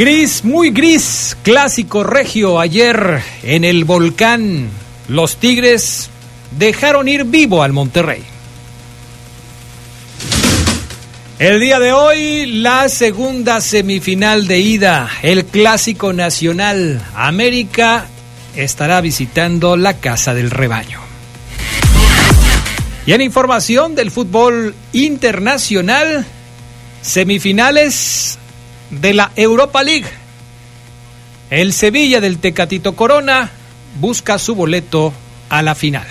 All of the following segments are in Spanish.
Gris, muy gris, clásico regio ayer en el volcán. Los Tigres dejaron ir vivo al Monterrey. El día de hoy, la segunda semifinal de ida, el clásico nacional. América estará visitando la Casa del Rebaño. Y en información del fútbol internacional, semifinales de la Europa League. El Sevilla del Tecatito Corona busca su boleto a la final.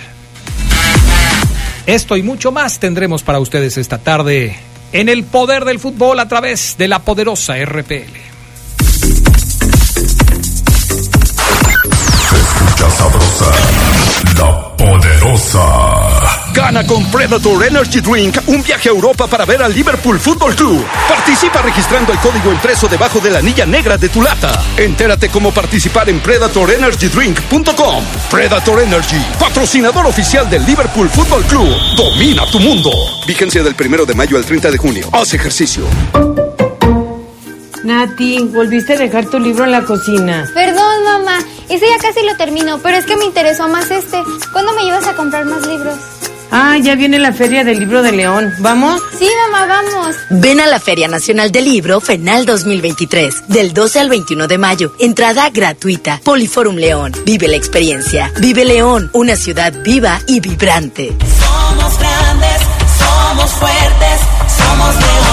Esto y mucho más tendremos para ustedes esta tarde en el poder del fútbol a través de la poderosa RPL. escucha sabrosa, la poderosa. Gana con Predator Energy Drink un viaje a Europa para ver al Liverpool Football Club. Participa registrando el código impreso debajo de la anilla negra de tu lata. Entérate cómo participar en predatorenergydrink.com. Predator Energy, patrocinador oficial del Liverpool Football Club. Domina tu mundo. Vigencia del primero de mayo al 30 de junio. Haz ejercicio. Nati, volviste a dejar tu libro en la cocina. Perdón, mamá. Ese ya casi lo termino, pero es que me interesó más este. ¿Cuándo me llevas a comprar más libros? Ah, ya viene la Feria del Libro de León. ¿Vamos? Sí, mamá, vamos. Ven a la Feria Nacional del Libro FENAL 2023, del 12 al 21 de mayo. Entrada gratuita. Poliforum León. Vive la experiencia. Vive León, una ciudad viva y vibrante. Somos grandes, somos fuertes, somos León.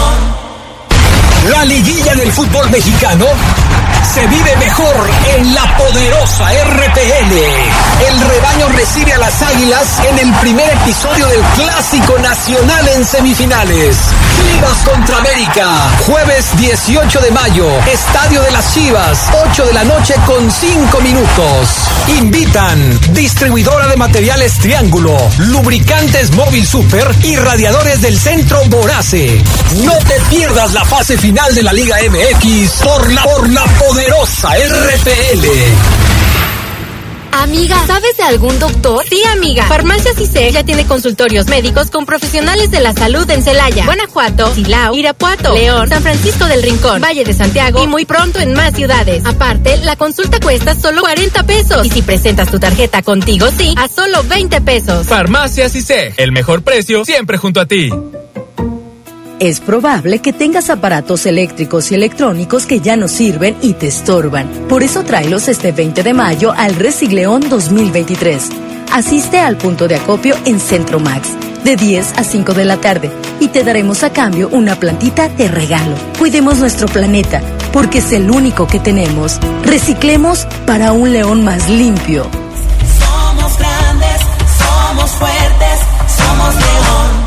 La liguilla del fútbol mexicano se vive mejor en la poderosa RPL. El rebaño recibe a las águilas en el primer episodio del Clásico Nacional en semifinales. Chivas contra América, jueves 18 de mayo, Estadio de las Chivas, 8 de la noche con 5 minutos. Invitan distribuidora de materiales Triángulo, lubricantes Móvil Super y radiadores del centro Borace. No te pierdas la fase final de la Liga MX por la, por la poderosa RPL. Amiga, ¿sabes de algún doctor? Sí, amiga. Farmacia CISEC ya tiene consultorios médicos con profesionales de la salud en Celaya, Guanajuato, Silao, Irapuato, León, San Francisco del Rincón, Valle de Santiago y muy pronto en más ciudades. Aparte, la consulta cuesta solo 40 pesos. Y si presentas tu tarjeta contigo, sí, a solo 20 pesos. Farmacia CISEC, el mejor precio siempre junto a ti. Es probable que tengas aparatos eléctricos y electrónicos que ya no sirven y te estorban. Por eso tráelos este 20 de mayo al Resigleón 2023. Asiste al punto de acopio en Centro Max de 10 a 5 de la tarde y te daremos a cambio una plantita de regalo. Cuidemos nuestro planeta porque es el único que tenemos. Reciclemos para un león más limpio. Somos grandes, somos fuertes, somos León.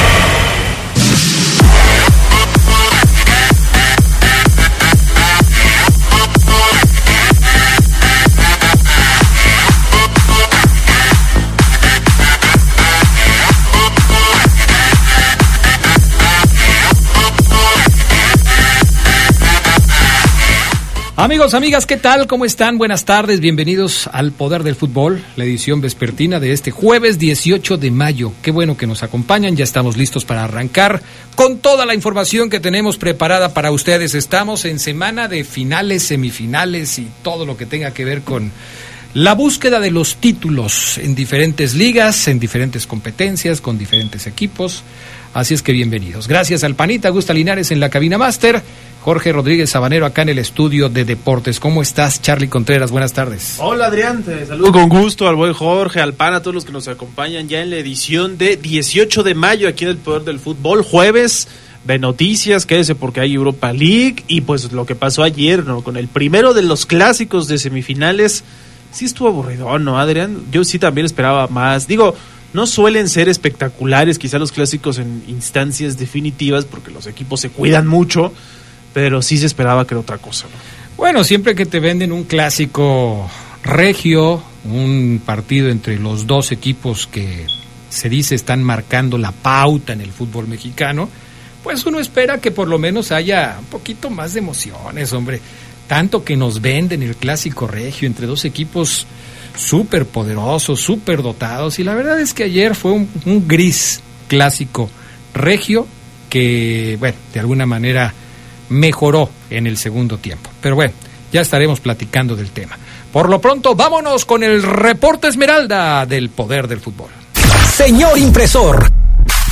Amigos, amigas, ¿qué tal? ¿Cómo están? Buenas tardes, bienvenidos al Poder del Fútbol, la edición vespertina de este jueves 18 de mayo. Qué bueno que nos acompañan, ya estamos listos para arrancar con toda la información que tenemos preparada para ustedes. Estamos en semana de finales, semifinales y todo lo que tenga que ver con la búsqueda de los títulos en diferentes ligas, en diferentes competencias, con diferentes equipos. Así es que bienvenidos. Gracias al Panita Gusta Linares en la cabina máster Jorge Rodríguez Sabanero acá en el estudio de deportes. ¿Cómo estás, Charlie Contreras? Buenas tardes. Hola Adrián, te saludo con gusto al buen Jorge, al PAN, a todos los que nos acompañan ya en la edición de 18 de mayo aquí en el Poder del Fútbol, jueves de noticias, quédese porque hay Europa League y pues lo que pasó ayer, ¿no? Con el primero de los clásicos de semifinales, sí estuvo aburrido, ¿no, Adrián? Yo sí también esperaba más. Digo, no suelen ser espectaculares quizá los clásicos en instancias definitivas porque los equipos se cuidan mucho, pero sí se esperaba que era otra cosa, ¿no? Bueno, siempre que te venden un clásico regio, un partido entre los dos equipos que se dice están marcando la pauta en el fútbol mexicano, pues uno espera que por lo menos haya un poquito más de emociones, hombre. Tanto que nos venden el clásico regio entre dos equipos súper poderosos, súper dotados. Y la verdad es que ayer fue un, un, gris clásico regio que, bueno, de alguna manera mejoró en el segundo tiempo. Pero bueno, ya estaremos platicando del tema. Por lo pronto, vámonos con el reporte Esmeralda del poder del fútbol. Señor impresor.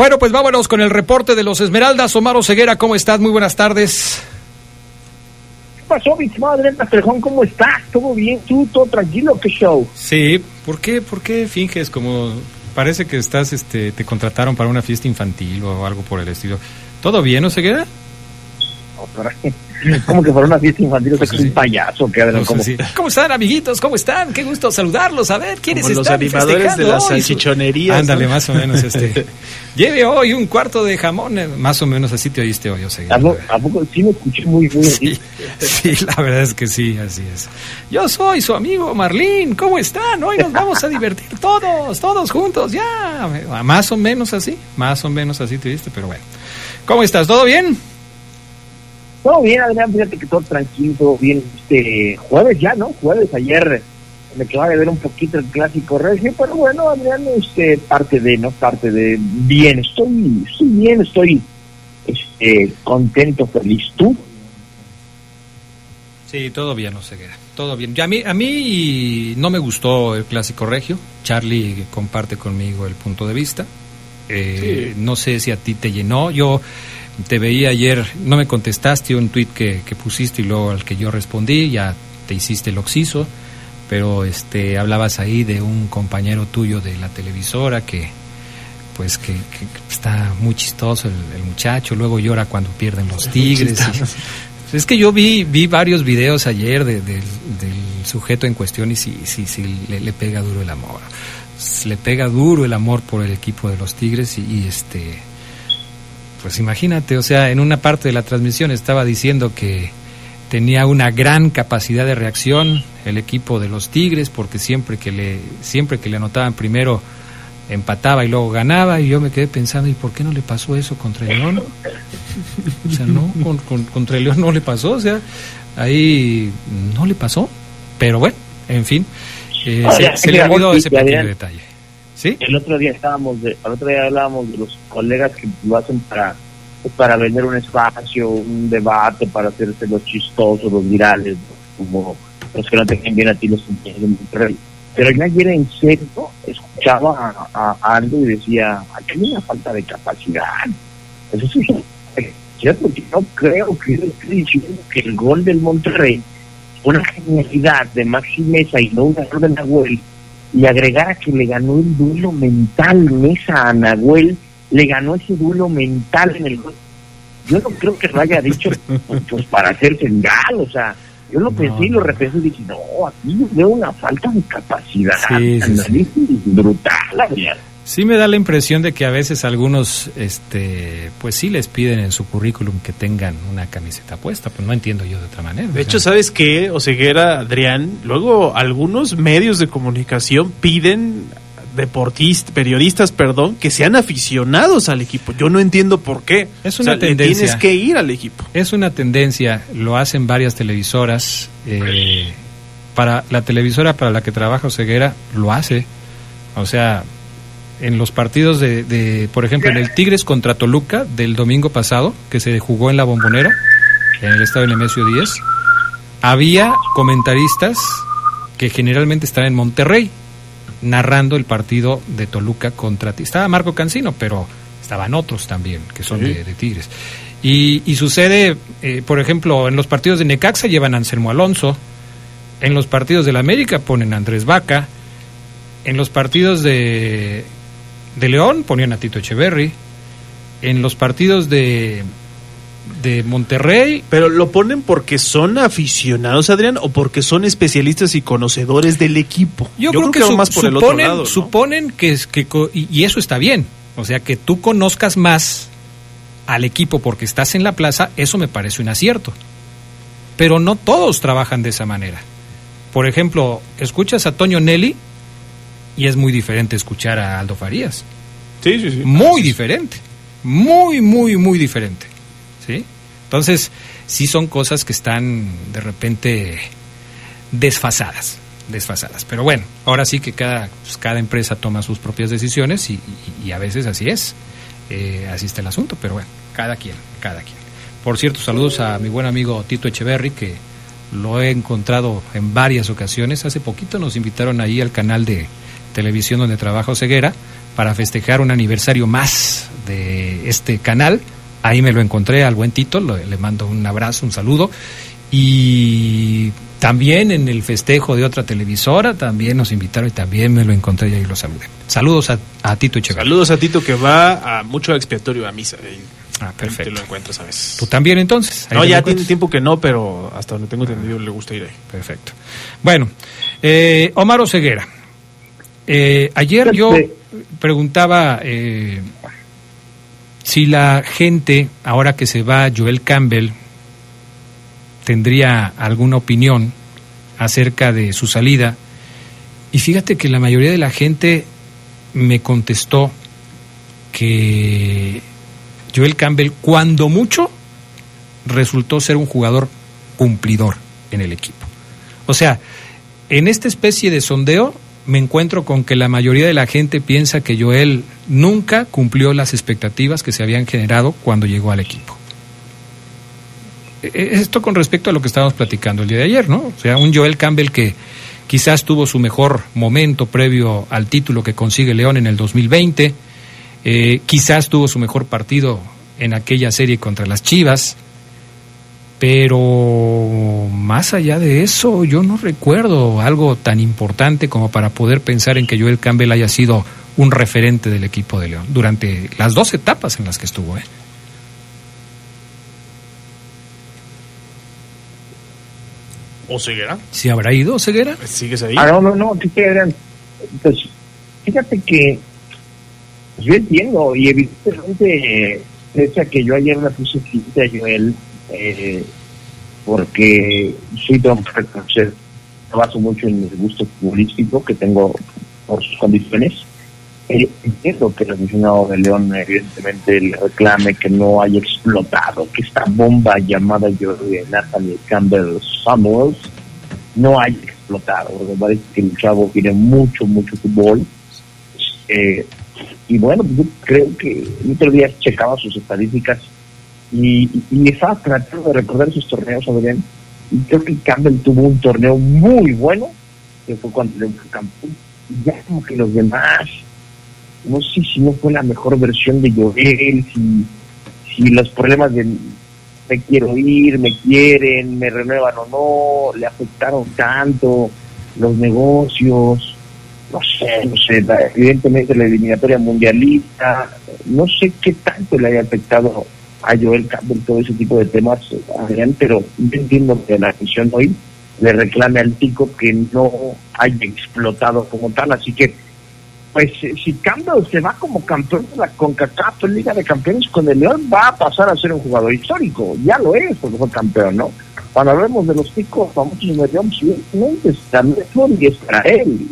Bueno, pues vámonos con el reporte de los Esmeraldas. Omar Ceguera, ¿cómo estás? Muy buenas tardes. ¿Qué pasó, mi madre Pastrejón? ¿Cómo estás? ¿Todo bien? ¿Tú todo tranquilo? ¿Qué show? Sí, ¿por qué, por qué finges como parece que estás, este, te contrataron para una fiesta infantil o algo por el estilo? ¿Todo bien, Oseguera? No, como que para una fiesta infantil, pues es un payaso que pues como... sí. ¿Cómo están, amiguitos? ¿Cómo están? Qué gusto saludarlos. A ver, ¿quiénes como están los animadores de las salchichonerías. Ándale, ¿no? más o menos. este Lleve hoy un cuarto de jamón. eh, Más o menos así te oíste hoy, Oseguera. ¿A, poco, ¿A poco sí me escuché muy bien? Sí, sí, la verdad es que sí, así es. Yo soy su amigo Marlín. ¿Cómo están? Hoy nos vamos a divertir todos, todos juntos, ya. Más o menos así, más o menos así te oíste, pero bueno. ¿Cómo estás? ¿Todo bien? Todo bien, Adrián, fíjate que todo tranquilo, todo bien. Este jueves ya, ¿no? Jueves ayer me quedaba de ver un poquito el clásico regio, pero bueno, Adrián, este, parte de, ¿no? Parte de bien, estoy, estoy bien, estoy este, contento, feliz. ¿Tú? Sí, todo bien, Oseguera, todo bien. Ya a mí, a mí no me gustó el clásico regio. Charlie comparte conmigo el punto de vista. Eh, sí. No sé si a ti te llenó. Yo te veía ayer, no me contestaste un tuit que, que, pusiste y luego al que yo respondí, ya te hiciste el oxiso, pero este hablabas ahí de un compañero tuyo de la televisora que pues que, que está muy chistoso el, el, muchacho, luego llora cuando pierden los tigres. Y, es que yo vi, vi varios videos ayer de, de, del sujeto en cuestión y sí, sí, sí le, le, pega duro el amor. Le pega duro el amor por el equipo de los Tigres y, y este pues imagínate, o sea, en una parte de la transmisión estaba diciendo que tenía una gran capacidad de reacción el equipo de los Tigres porque siempre que le siempre que le anotaban primero empataba y luego ganaba y yo me quedé pensando y por qué no le pasó eso contra el León o sea no con, con, contra el León no le pasó o sea ahí no le pasó pero bueno en fin eh, se, se, le olvidó ese pequeño detalle ¿Sí? El otro día estábamos, de, el otro día hablábamos de los colegas que lo hacen para pues, para vender un espacio, un debate, para hacerse los chistosos, los virales, como los que no te bien a ti los entienden. Pero yo ayer en serio escuchaba a, a y decía, aquí hay una falta de capacidad. Eso sí, es cierto, porque no creo que yo esté diciendo que el gol del Monterrey una genialidad de Maxi Mesa y no un error de Nahuel, y agregara que le ganó el duelo mental Mesa a Nahuel, le ganó ese duelo mental en el gol. Yo no creo que lo haya dicho pues para hacer señal, o sea, yo lo pensé y lo repensé y dije, no, aquí yo veo una falta de capacidad, Sí, sí, sí. brutal. Sí me da la impresión de que a veces algunos, este, pues sí les piden en su currículum que tengan una camiseta puesta, pues no entiendo yo de otra manera. De hecho, ¿sabes qué? Oseguera, Adrián, luego algunos medios de comunicación piden deportistas, periodistas, perdón, que sean aficionados al equipo. Yo no entiendo por qué. Es O una sea, tendencia. Tienes que ir al equipo. Es una tendencia, lo hacen varias televisoras. eh, para la televisora para la que trabaja Oseguera lo hace. O sea, en los partidos de, de, por ejemplo, en el Tigres contra Toluca del domingo pasado, que se jugó en la Bombonera, en el estadio Nemesio 10, había comentaristas que generalmente están en Monterrey narrando el partido de Toluca contra ti. Estaba Marco Cancino, pero estaban otros también que son Sí. de, de Tigres. Y, y sucede, eh, por ejemplo, en los partidos de Necaxa llevan a Anselmo Alonso, en los partidos del América ponen a Andrés Vaca, en los partidos de, de León ponían a Tito Echeverry, en los partidos de, de Monterrey Pero lo ponen porque son aficionados, Adrián, o porque son especialistas y conocedores del equipo. Yo, creo, que, su- más por el otro suponen, lado. ¿no? suponen que, es- que y eso está bien. O sea, que tú conozcas más al equipo porque estás en la plaza, eso me parece un acierto. Pero no todos trabajan de esa manera. Por ejemplo, escuchas a Toño Nelly y es muy diferente escuchar a Aldo Farías. Sí, sí, sí. Muy diferente. Muy, muy, muy diferente. ¿Sí? Entonces, sí son cosas que están de repente desfasadas. Desfasadas. Pero bueno, ahora sí que cada, pues, cada empresa toma sus propias decisiones y, y- y a veces así es. Eh, así está el asunto, pero bueno, cada quien, cada quien. Por cierto, saludos a mi buen amigo Tito Echeverry, que lo he encontrado en varias ocasiones. Hace poquito nos invitaron ahí al canal de televisión donde trabaja Ceguera para festejar un aniversario más de este canal. Ahí me lo encontré al buen Tito, le mando un abrazo, un saludo. Y también en el festejo de otra televisora, también nos invitaron y también me lo encontré y ahí lo saludé. Saludos a, a Tito Echeverry. Saludos a Tito que va a mucho expiatorio a misa. Ah, Te perfecto. lo encuentras a veces. ¿Tú también entonces? No, te ya tiene tiempo que no, pero hasta donde tengo entendido le gusta ir ahí. Perfecto. Bueno, eh, Omar Oseguera. Eh, ayer yo Este- preguntaba eh, si la gente, ahora que se va Joel Campbell, tendría alguna opinión acerca de su salida. Y fíjate que la mayoría de la gente me contestó que Joel Campbell, cuando mucho, resultó ser un jugador cumplidor en el equipo. O sea, en esta especie de sondeo me encuentro con que la mayoría de la gente piensa que Joel nunca cumplió las expectativas que se habían generado cuando llegó al equipo. E- Esto con respecto a lo que estábamos platicando el día de ayer, ¿no? O sea, un Joel Campbell que quizás tuvo su mejor momento previo al título que consigue León en el 2020, eh, quizás tuvo su mejor partido en aquella serie contra las Chivas, pero más allá de eso, yo no recuerdo algo tan importante como para poder pensar en que Joel Campbell haya sido un referente del equipo de León durante las dos etapas en las que estuvo. ¿eh? ¿O Ceguera? ¿Sí habrá ido Ceguera? ¿Sigues ahí? Ah, no, no, no. Pues, fíjate que yo entiendo, y evidentemente, pese a que yo ayer le puse frente a Joel, eh, porque sí tengo que reconocer, me baso mucho en el gusto futbolístico que tengo por sus condiciones. Eh, entiendo que el aficionado de León evidentemente le reclame que no haya explotado, que esta bomba llamada de Natalie Campbell Samuels no haya explotado, porque parece que el chavo tiene mucho, mucho fútbol. Eh, y bueno, yo creo que el otro día checaba sus estadísticas y, y, estaba tratando de recordar sus torneos, Adrián, y creo que Campbell tuvo un torneo muy bueno que fue cuando le fue campeón. Y ya como que los demás, no sé si no fue la mejor versión de Joel, si, si los problemas de me quiero ir, me quieren, me renuevan o no, le afectaron tanto los negocios, no sé, no sé, evidentemente la eliminatoria mundialista, no sé qué tanto le haya afectado a Joel Campbell todo ese tipo de temas, pero yo entiendo que la afición hoy le reclame al Tico que no haya explotado como tal, así que pues eh, si Campbell se va como campeón de la CONCACAF Liga de Campeones con el León, va a pasar a ser un jugador histórico. Ya lo es, porque fue campeón, ¿no? Cuando hablemos de los ticos famosos el León, evidentemente también y estará él.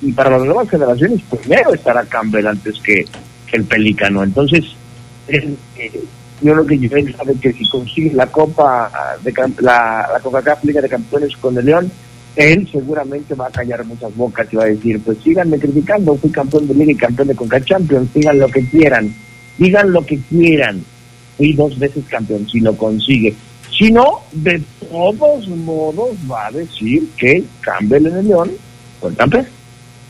Y, para las nuevas generaciones, primero estará Campbell antes que, que el Pelícano. Entonces, él, eh, yo creo que Joel sabe que si consigue la Copa de la, la CONCACAF Liga de Campeones con el León, él seguramente va a callar muchas bocas y va a decir, pues síganme criticando, fui campeón de Liga y campeón de Conca Champions, digan lo que quieran, digan lo que quieran. Fui dos veces campeón, si lo consigue. Si no, de todos modos va a decir que Campbell en el León fue campeón.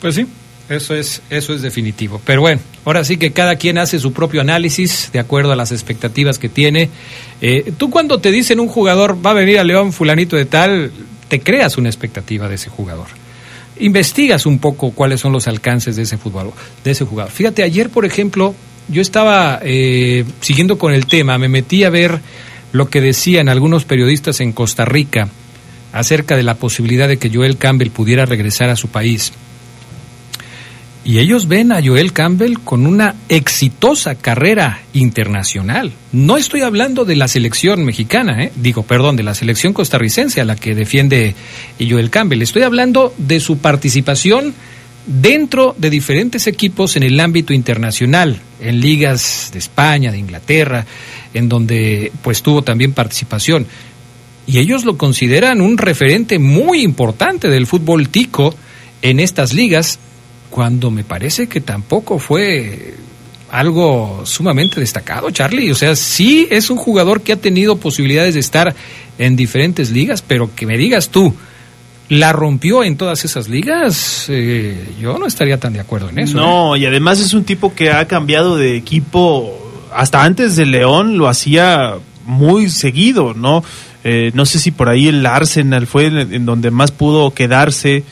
Pues sí, eso es, eso es definitivo. Pero bueno, ahora sí que cada quien hace su propio análisis de acuerdo a las expectativas que tiene. Eh, tú cuando te dicen un jugador va a venir a León fulanito de tal, te creas una expectativa de ese jugador. Investigas un poco cuáles son los alcances de ese fútbol, de ese jugador. Fíjate, ayer por ejemplo, yo estaba eh, siguiendo con el tema, me metí a ver lo que decían algunos periodistas en Costa Rica acerca de la posibilidad de que Joel Campbell pudiera regresar a su país. Y ellos ven a Joel Campbell con una exitosa carrera internacional. No estoy hablando de la selección mexicana, ¿eh? digo, perdón, de la selección costarricense a la que defiende Joel Campbell. Estoy hablando de su participación dentro de diferentes equipos en el ámbito internacional, en ligas de España, de Inglaterra, en donde pues tuvo también participación. Y ellos lo consideran un referente muy importante del fútbol tico en estas ligas, cuando me parece que tampoco fue algo sumamente destacado, Charlie. O sea, sí es un jugador que ha tenido posibilidades de estar en diferentes ligas, pero que me digas tú, ¿la rompió en todas esas ligas? Eh, yo no estaría tan de acuerdo en eso. ¿eh? No, y además es un tipo que ha cambiado de equipo. Hasta antes de León lo hacía muy seguido, ¿no? Eh, no sé si por ahí el Arsenal fue en, en donde más pudo quedarse.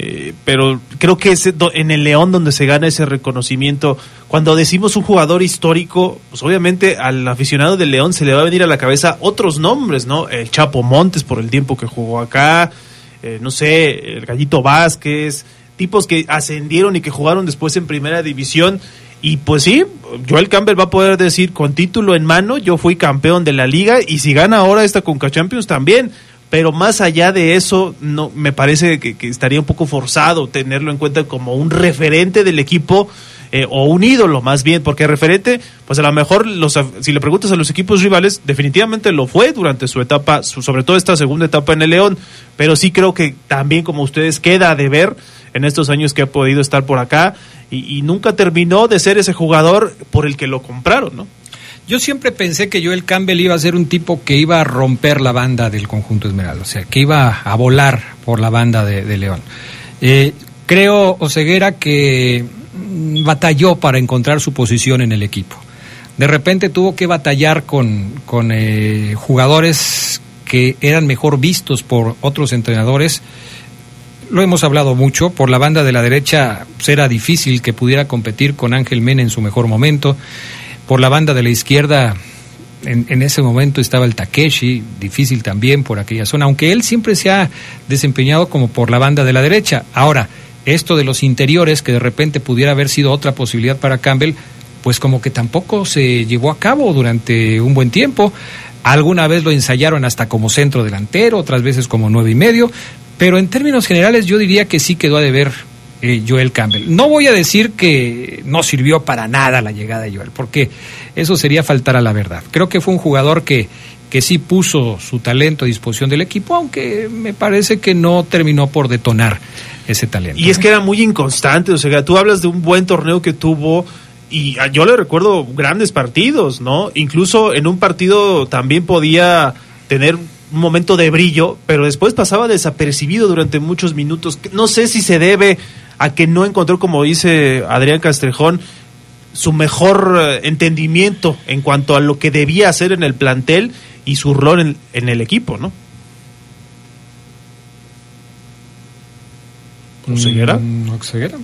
Eh, pero creo que es en el León donde se gana ese reconocimiento. Cuando decimos un jugador histórico, pues obviamente al aficionado del León se le va a venir a la cabeza otros nombres, ¿no? El Chapo Montes por el tiempo que jugó acá, eh, no sé, el Gallito Vázquez, tipos que ascendieron y que jugaron después en primera división. Y pues sí, Joel Campbell va a poder decir con título en mano, yo fui campeón de la liga y si gana ahora esta Conca Champions también. Pero más allá de eso, no me parece que, estaría un poco forzado tenerlo en cuenta como un referente del equipo eh, o un ídolo más bien, porque referente, pues a lo mejor los, si le preguntas a los equipos rivales, definitivamente lo fue durante su etapa, su- sobre todo esta segunda etapa en el León, pero sí creo que también como ustedes queda de ver en estos años que ha podido estar por acá y, y nunca terminó de ser ese jugador por el que lo compraron, ¿no? Yo siempre pensé que Joel Campbell iba a ser un tipo que iba a romper la banda del conjunto Esmeralda, o sea, que iba a volar por la banda de, León. Eh, creo, Oseguera, que mm, batalló para encontrar su posición en el equipo. De repente tuvo que batallar con, con eh, jugadores que eran mejor vistos por otros entrenadores. Lo hemos hablado mucho, por la banda de la derecha era difícil que pudiera competir con Ángel Mena en su mejor momento. Por la banda de la izquierda, en, en ese momento estaba el Takeshi, difícil también por aquella zona, aunque él siempre se ha desempeñado como por la banda de la derecha. Ahora, esto de los interiores, que de repente pudiera haber sido otra posibilidad para Campbell, pues como que tampoco se llevó a cabo durante un buen tiempo. Alguna vez lo ensayaron hasta como centro delantero, otras veces como nueve y medio, pero en términos generales yo diría que sí quedó a deber eh, Joel Campbell. No voy a decir que no sirvió para nada la llegada de Joel, porque eso sería faltar a la verdad. Creo que fue un jugador que, que sí puso su talento a disposición del equipo, aunque me parece que no terminó por detonar ese talento. Y es que era muy inconstante, o sea, tú hablas de un buen torneo que tuvo y yo le recuerdo grandes partidos, ¿no? Incluso en un partido también podía tener un momento de brillo, pero después pasaba desapercibido durante muchos minutos. No sé si se debe a que no encontró, como dice Adrián Castrejón, su mejor eh, entendimiento en cuanto a lo que debía hacer en el plantel y su rol en, en el equipo, ¿no? ¿Oseguera? Mm, ¿Oseguera?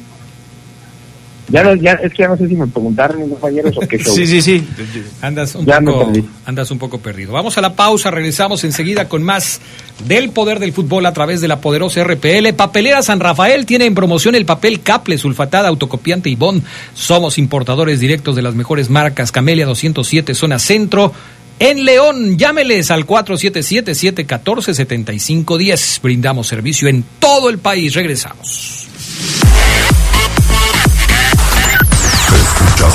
Ya, no, ya, es que ya no sé si me preguntaron mis compañeros o qué show. Sí, sí, sí. Andas un, Ya poco, perdí. andas un poco perdido. Vamos a la pausa, regresamos enseguida con más del poder del fútbol a través de la poderosa RPL. Papelera San Rafael tiene en promoción el papel Caple, sulfatada, autocopiante y bond. Somos importadores directos de las mejores marcas. Camelia 207, zona centro. En León, llámeles al 477-714-7510. Brindamos servicio en todo el país. Regresamos.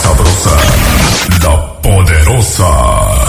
Sabrosa, la poderosa.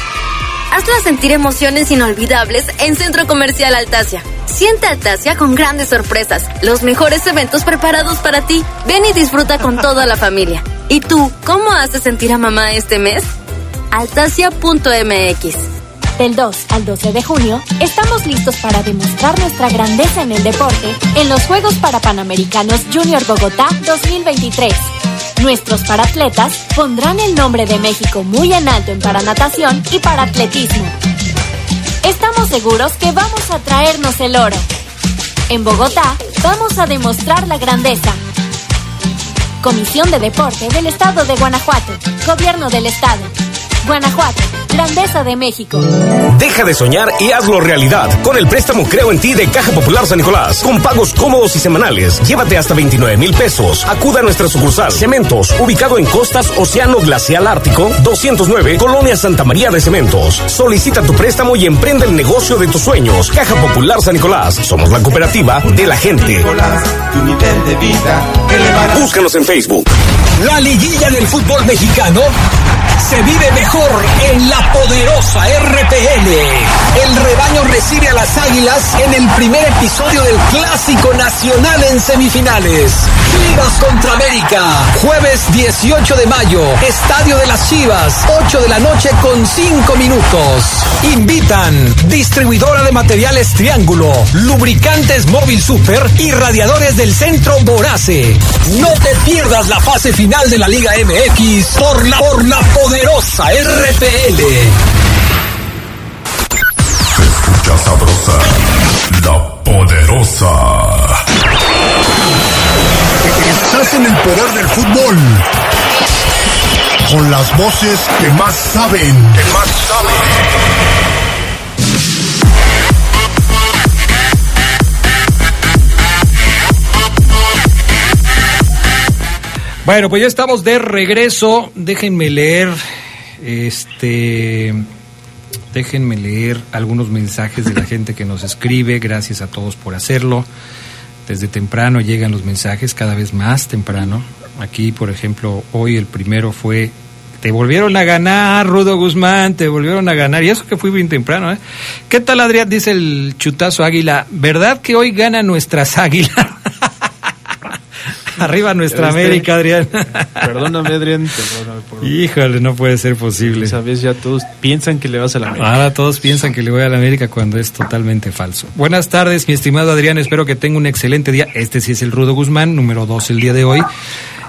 Hazla sentir emociones inolvidables en Centro Comercial Altasia. Siente Altasia con grandes sorpresas, los mejores eventos preparados para ti. Ven y disfruta con toda la familia. ¿Y tú, cómo haces sentir a mamá este mes? Altasia.mx Del 2 al 12 de junio, estamos listos para demostrar nuestra grandeza en el deporte en los Juegos Parapanamericanos Junior Bogotá 2023. Nuestros paratletas pondrán el nombre de México muy en alto en paranatación y paratletismo. Estamos seguros que vamos a traernos el oro. En Bogotá vamos a demostrar la grandeza. Comisión de Deporte del Estado de Guanajuato. Gobierno del Estado. Guanajuato. Grandeza de México. Deja de soñar y hazlo realidad con el préstamo Creo en ti de Caja Popular San Nicolás. Con pagos cómodos y semanales. Llévate hasta 29 mil pesos. Acuda a nuestra sucursal Cementos, ubicado en Costas Océano Glacial Ártico, 209, Colonia Santa María de Cementos. Solicita tu préstamo y emprende el negocio de tus sueños. Caja Popular San Nicolás. Somos la cooperativa de la gente. Búscanos en Facebook. La liguilla del fútbol mexicano se vive mejor en la poderosa RPL. El rebaño recibe a las águilas en el primer episodio del Clásico Nacional en semifinales. Chivas contra América, jueves 18 de mayo, Estadio de las Chivas, 8 de la noche con 5 minutos. Invitan distribuidora de materiales Triángulo, lubricantes Móvil Super y radiadores del centro Borace. No te pierdas la fase final de la Liga MX por la, por la poderosa RPL. Se escucha sabrosa, la poderosa. Estás en el poder del fútbol. Con las voces que más saben. Que más saben. Bueno, pues ya estamos de regreso. Déjenme leer, este, déjenme leer algunos mensajes de la gente que nos escribe. Gracias a todos por hacerlo. Desde temprano llegan los mensajes, cada vez más temprano. Aquí, por ejemplo, hoy el primero fue te volvieron a ganar, Rudo Guzmán, te volvieron a ganar. Y eso que fui bien temprano, ¿eh? ¿Qué tal, Adrián? Dice el chutazo águila. ¿Verdad que hoy ganan nuestras águilas? Arriba nuestra Este, América, Adrián. Perdóname, Adrián. Perdóname por... Híjole, no puede ser posible. Esa vez ya todos piensan que le vas a la América. Ahora todos piensan que le voy a la América cuando es totalmente falso. Buenas tardes, mi estimado Adrián. Espero que tenga un excelente día. Este sí es el Rudo Guzmán, número dos el día de hoy.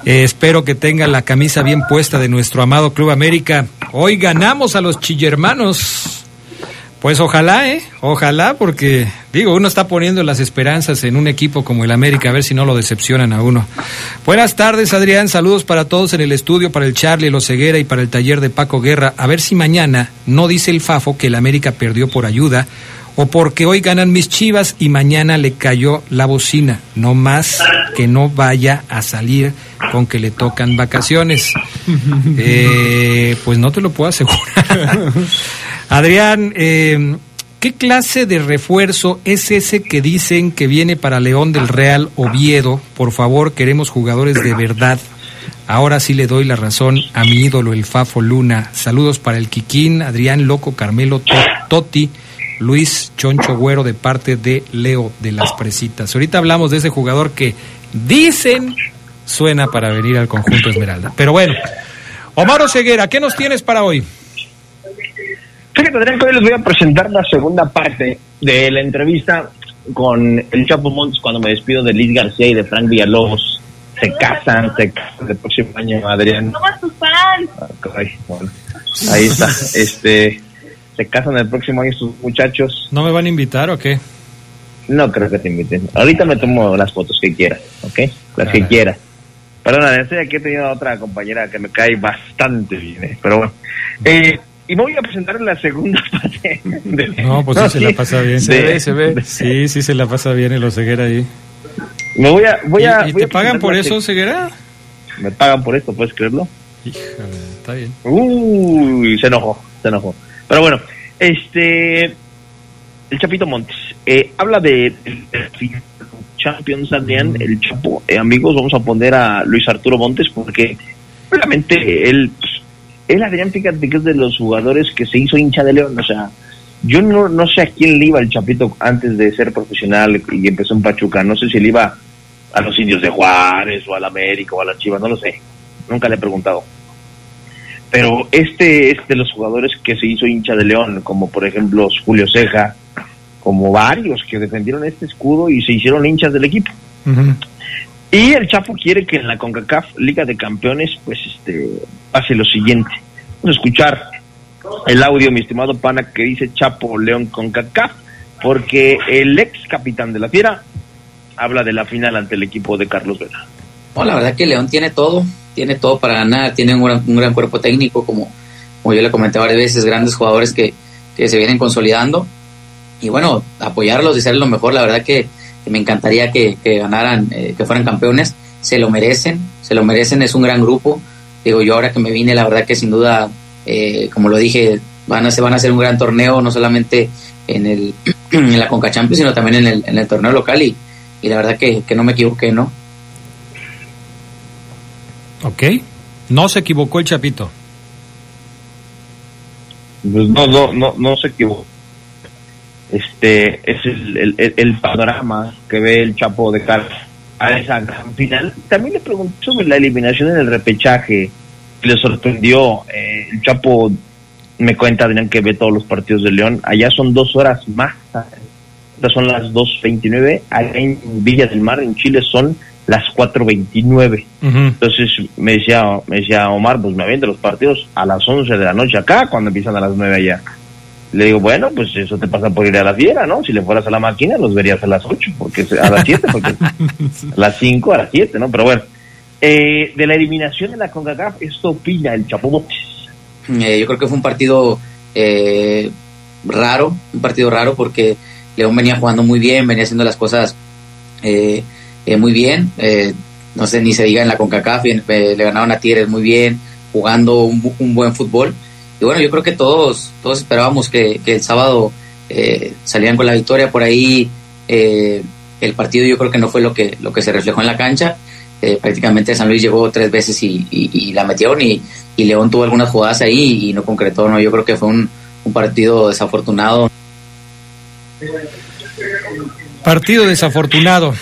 Eh, espero que tenga la camisa bien puesta de nuestro amado Club América. Hoy ganamos a los chillermanos. Pues ojalá, ¿eh? Ojalá, porque digo, uno está poniendo las esperanzas en un equipo como el América, a ver si no lo decepcionan a uno. Buenas tardes, Adrián. Saludos para todos en el estudio, para el Charlie, el Oseguera y para el taller de Paco Guerra. A ver si mañana no dice el Fafo que el América perdió por ayuda o porque hoy ganan mis chivas y mañana le cayó la bocina. No más que no vaya a salir con que le tocan vacaciones. Eh, pues no te lo puedo asegurar. Adrián, eh, ¿qué clase de refuerzo es ese que dicen que viene para León del Real Oviedo? Por favor, queremos jugadores de verdad. Ahora sí le doy la razón a mi ídolo, el Fafo Luna. Saludos para el Quiquín, Adrián Loco, Carmelo To- Totti, Luis Choncho Güero de parte de Leo de las Presitas. Ahorita hablamos de ese jugador que dicen suena para venir al conjunto Esmeralda. Pero bueno, Omar Ceguera, ¿qué nos tienes para hoy? Fíjate, Adrián, que hoy les voy a presentar la segunda parte de la entrevista con el Chapo Montes cuando me despido de Liz García y de Frank Villalobos. Se casan, se casan el próximo año, Adrián. Fans. Ay, bueno, ahí está. Este, se casan el próximo año sus muchachos. ¿No me van a invitar o qué? No creo que te inviten. Ahorita me tomo las fotos que quiera, ¿ok? Las que Ajá. quiera. Perdona, sé aquí he tenido otra compañera que me cae bastante bien, ¿eh? pero bueno. Eh, y me voy a presentar en la segunda parte. de- No, pues sí se la pasa bien. de- Sí, sí se la pasa bien el Oseguera ahí. Me voy a, voy ¿Y- a, y voy te a pagan por eso, Ceguera? Me pagan por esto, ¿puedes creerlo? Híjole, está bien. Uy, se enojó, se enojó. Pero bueno, este, el Chapito Montes eh, habla de, Champions Adrián, el Chapo. Eh, amigos, vamos a poner a Luis Arturo Montes porque realmente él, pues, él Adrián, fíjate que es de los jugadores que se hizo hincha de León, o sea, yo no, no sé a quién le iba el Chapito antes de ser profesional y empezó en Pachuca, no sé si le iba a los indios de Juárez o al América o a la Chivas, no lo sé, nunca le he preguntado pero este es de los jugadores que se hizo hincha de León, como por ejemplo Julio Ceja, como varios que defendieron este escudo y se hicieron hinchas del equipo. Y el Chapo quiere que en la CONCACAF Liga de Campeones pues este pase lo siguiente. Vamos a escuchar el audio, mi estimado pana, que dice Chapo León CONCACAF, porque el ex capitán de la Fiera habla de la final ante el equipo de Carlos Vela. No, la verdad que León tiene todo, tiene todo para ganar, tiene un gran, un gran cuerpo técnico, como, como yo le comenté varias veces, grandes jugadores que, que se vienen consolidando. Y bueno, apoyarlos y lo mejor, la verdad que me encantaría que, que ganaran, eh, que fueran campeones, se lo merecen, se lo merecen, es un gran grupo. Digo, yo ahora que me vine, la verdad que sin duda, eh, como lo dije, van a, se van a hacer un gran torneo, no solamente en, el, en la Conca Champions, sino también en el, en el torneo local y, y la verdad que, que no me equivoqué, ¿no? Ok. No se equivocó el Chapito. Pues no, no, no, no se equivocó. Este es el, el- panorama que ve el Chapo de cara a esa gran final. También le pregunté sobre la eliminación en el repechaje. Le sorprendió. eh, el Chapo me cuenta, Adrián, que ve todos los partidos de León. Allá son dos horas más. Estas son las 2.29. Allá en Villa del Mar, en Chile, son las 4.29. Entonces me decía, me decía Omar, pues me aviento los partidos a las 11 de la noche acá, cuando empiezan a las 9 allá. Le digo, bueno, pues eso te pasa por ir a la fiera, ¿no? Si le fueras a la máquina, los verías a las 8, porque a las 7, porque a las 5, a las 7, ¿no? Pero bueno, eh, de la eliminación de la CONCACAF, esto opina el Chapo Montes. Eh, yo creo que fue un partido eh, raro, un partido raro porque León venía jugando muy bien, venía haciendo las cosas eh, eh, muy bien. eh, no sé, ni se diga en la CONCACAF, eh, le ganaron a Tigres muy bien, jugando un, bu- un buen fútbol. Y bueno, yo creo que todos, todos esperábamos que, el sábado eh, salían con la victoria por ahí. eh, el partido yo creo que no fue lo que, lo que se reflejó en la cancha. Eh, prácticamente San Luis llegó tres veces y, la metieron y, León tuvo algunas jugadas ahí y no concretó. No, yo creo que fue un, un partido desafortunado. Partido desafortunado.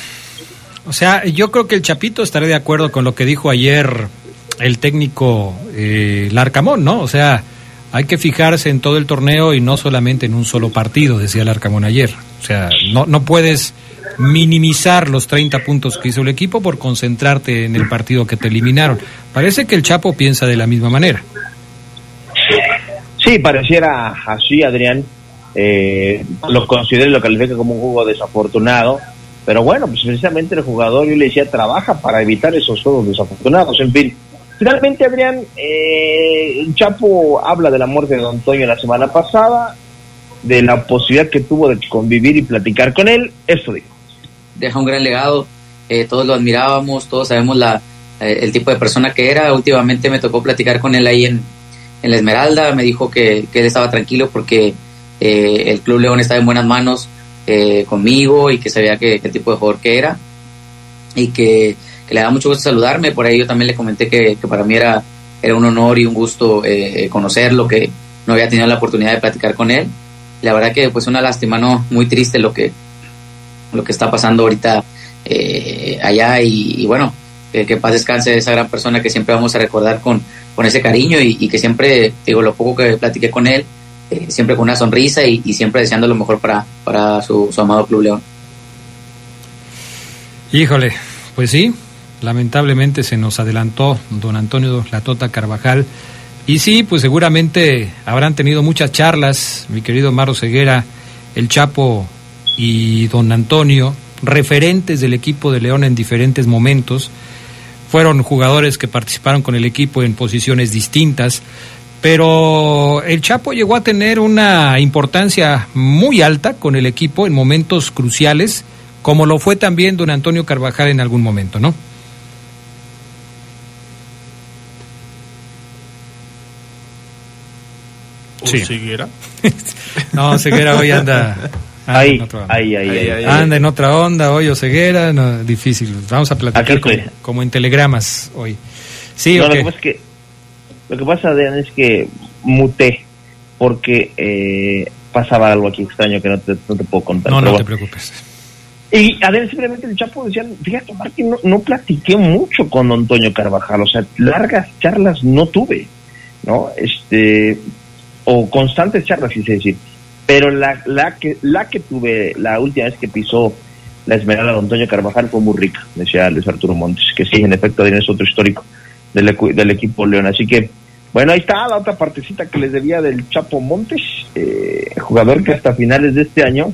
O sea, yo creo que el Chapito estará de acuerdo con lo que dijo ayer el técnico eh, Larcamón, ¿no? O sea, hay que fijarse en todo el torneo y no solamente en un solo partido, decía Larcamón ayer. O sea, no, no puedes minimizar los 30 puntos que hizo el equipo por concentrarte en el partido que te eliminaron. Parece que el Chapo piensa de la misma manera. Sí, pareciera así, Adrián. eh, lo considera y lo califica como un juego desafortunado. Pero bueno, pues precisamente el jugador, yo le decía, trabaja para evitar esos juegos desafortunados. En fin, finalmente, Adrián, eh, el Chapo habla de la muerte de Don Toño la semana pasada, de la posibilidad que tuvo de convivir y platicar con él. Eso dijo. deja un gran legado. eh, todos lo admirábamos, todos sabemos la, eh, el tipo de persona que era. Últimamente me tocó platicar con él ahí en, en La Esmeralda. Me dijo que, que él estaba tranquilo porque eh, el Club León estaba en buenas manos conmigo y que sabía que, qué tipo de jugador que era y que, que le da mucho gusto saludarme. Por ahí yo también le comenté que, que para mí era, era un honor y un gusto eh, conocerlo, que no había tenido la oportunidad de platicar con él. La verdad que pues una lástima, ¿no? Muy triste lo que, lo que está pasando ahorita eh, allá y, bueno, que, paz descanse de esa gran persona que siempre vamos a recordar con, con ese cariño y, que siempre, digo, lo poco que platiqué con él, eh, siempre con una sonrisa y, y siempre deseando lo mejor para, para su, su amado Club León. Híjole, pues sí, lamentablemente se nos adelantó don Antonio Latota Carvajal. Y sí, pues seguramente habrán tenido muchas charlas, mi querido Maro Ceguera, el Chapo y don Antonio, referentes del equipo de León en diferentes momentos. Fueron jugadores que participaron con el equipo en posiciones distintas, pero el Chapo llegó a tener una importancia muy alta con el equipo en momentos cruciales, como lo fue también don Antonio Carvajal en algún momento, ¿no? Sí. Ceguera? No, Ceguera hoy anda, anda Ahí, en otra onda. ahí, ahí, ahí, ahí. Anda en otra onda hoy o Ceguera, no, difícil. Vamos a platicar como, en telegramas hoy. Sí, No, ok. lo que pasa es que lo que pasa Adrián, es que muté porque eh, pasaba algo aquí extraño que no te, no te puedo contar. No, no te preocupes. Y Adrián, simplemente el Chapo decía, fíjate, Martín, no, no platiqué mucho con Antonio Carvajal, o sea, largas charlas no tuve, ¿no? Este, o constantes charlas, quise decir. Pero la, la, que, la que tuve la última vez que pisó la Esmeralda de Antonio Carvajal fue muy rica, decía Luis Arturo Montes, que sí, en efecto, es otro histórico del, del equipo León. Así que, bueno, ahí está la otra partecita que les debía del Chapo Montes, eh, jugador que hasta finales de este año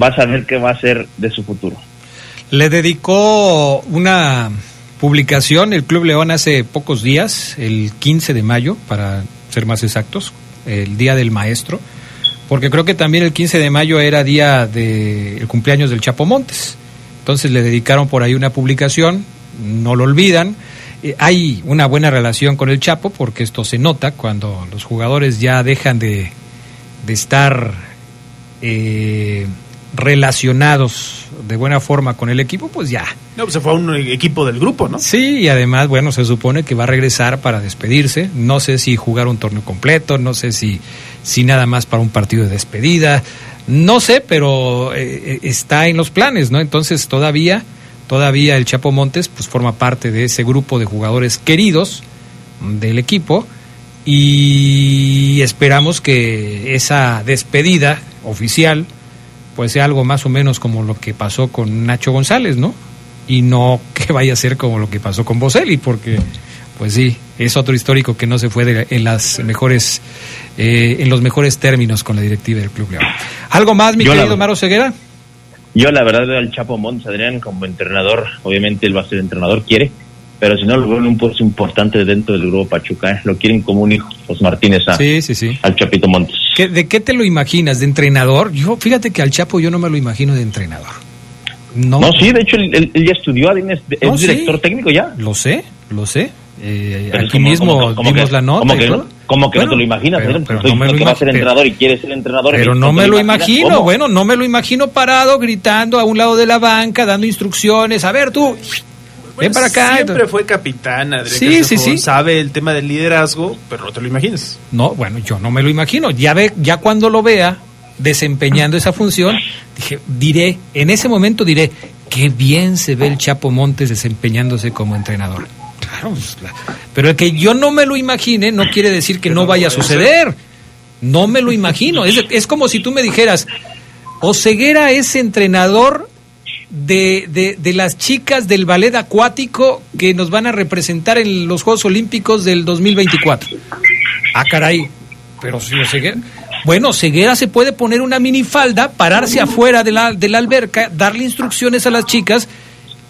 va a saber qué va a ser de su futuro. Le dedicó una publicación el Club León hace pocos días, el 15 de mayo, para ser más exactos, el Día del Maestro, porque creo que también el 15 de mayo era día del cumpleaños del Chapo Montes. Entonces le dedicaron por ahí una publicación, no lo olvidan. Eh, hay una buena relación con el Chapo porque esto se nota cuando los jugadores ya dejan de, de estar eh, relacionados de buena forma con el equipo, pues ya. No, pues se fue a un equipo del grupo, ¿no? Sí, y además, bueno, se supone que va a regresar para despedirse. No sé si jugar un torneo completo, no sé si, si nada más para un partido de despedida. No sé, pero eh, eh, está en los planes, ¿no? Entonces todavía, todavía el Chapo Montes, pues forma parte de ese grupo de jugadores queridos del equipo y esperamos que esa despedida oficial pues sea algo más o menos como lo que pasó con Nacho González, ¿no? Y no que vaya a ser como lo que pasó con Boselli, porque pues sí, es otro histórico que no se fue de- en las mejores eh, en los mejores términos con la directiva del Club León. ¿Algo más, mi Yo querido Maro Ceguera? Yo la verdad veo al Chapo Montes, Adrián, como entrenador, obviamente él va a ser entrenador, quiere, pero si no lo veo en un puesto importante dentro del grupo Pachuca, ¿eh? lo quieren como un hijo, los Martínez a, Sí, sí, sí. al Chapito Montes. ¿Qué- ¿De qué te lo imaginas? ¿De entrenador? Yo, fíjate que al Chapo yo no me lo imagino de entrenador. No, No, sí, de hecho él, él- él ya estudió, es, es No, sí. director técnico ya. Lo sé, lo sé. Eh, aquí como- mismo como- como dimos que- la nota. como que, no, como que Bueno, no te lo imaginas, pero- pero no me lo que va a ser entrenador y quiere ser entrenador. Pero ¿y no me lo imagino, cómo? bueno, no me lo imagino parado gritando a un lado de la banca, dando instrucciones. A ver, tú, ven para acá. Siempre fue capitán, Adrián Sí, sí, sí. Sabe el tema del liderazgo, pero no te lo imaginas. No, bueno, yo no me lo imagino. Ya ve, ya cuando lo vea desempeñando esa función, dije, diré, en ese momento diré, qué bien se ve el Chapo Montes desempeñándose como entrenador. Claro, pues, pero el que yo no me lo imagine no quiere decir que no vaya a suceder. No me lo imagino. Es, es como si tú me dijeras, Oseguera es entrenador de, de, de las chicas del ballet acuático que nos van a representar en los Juegos Olímpicos del 2024. Ah, caray. Pero si Oseguera. Bueno, Ceguera se puede poner una minifalda, pararse afuera de la, de la alberca, darle instrucciones a las chicas,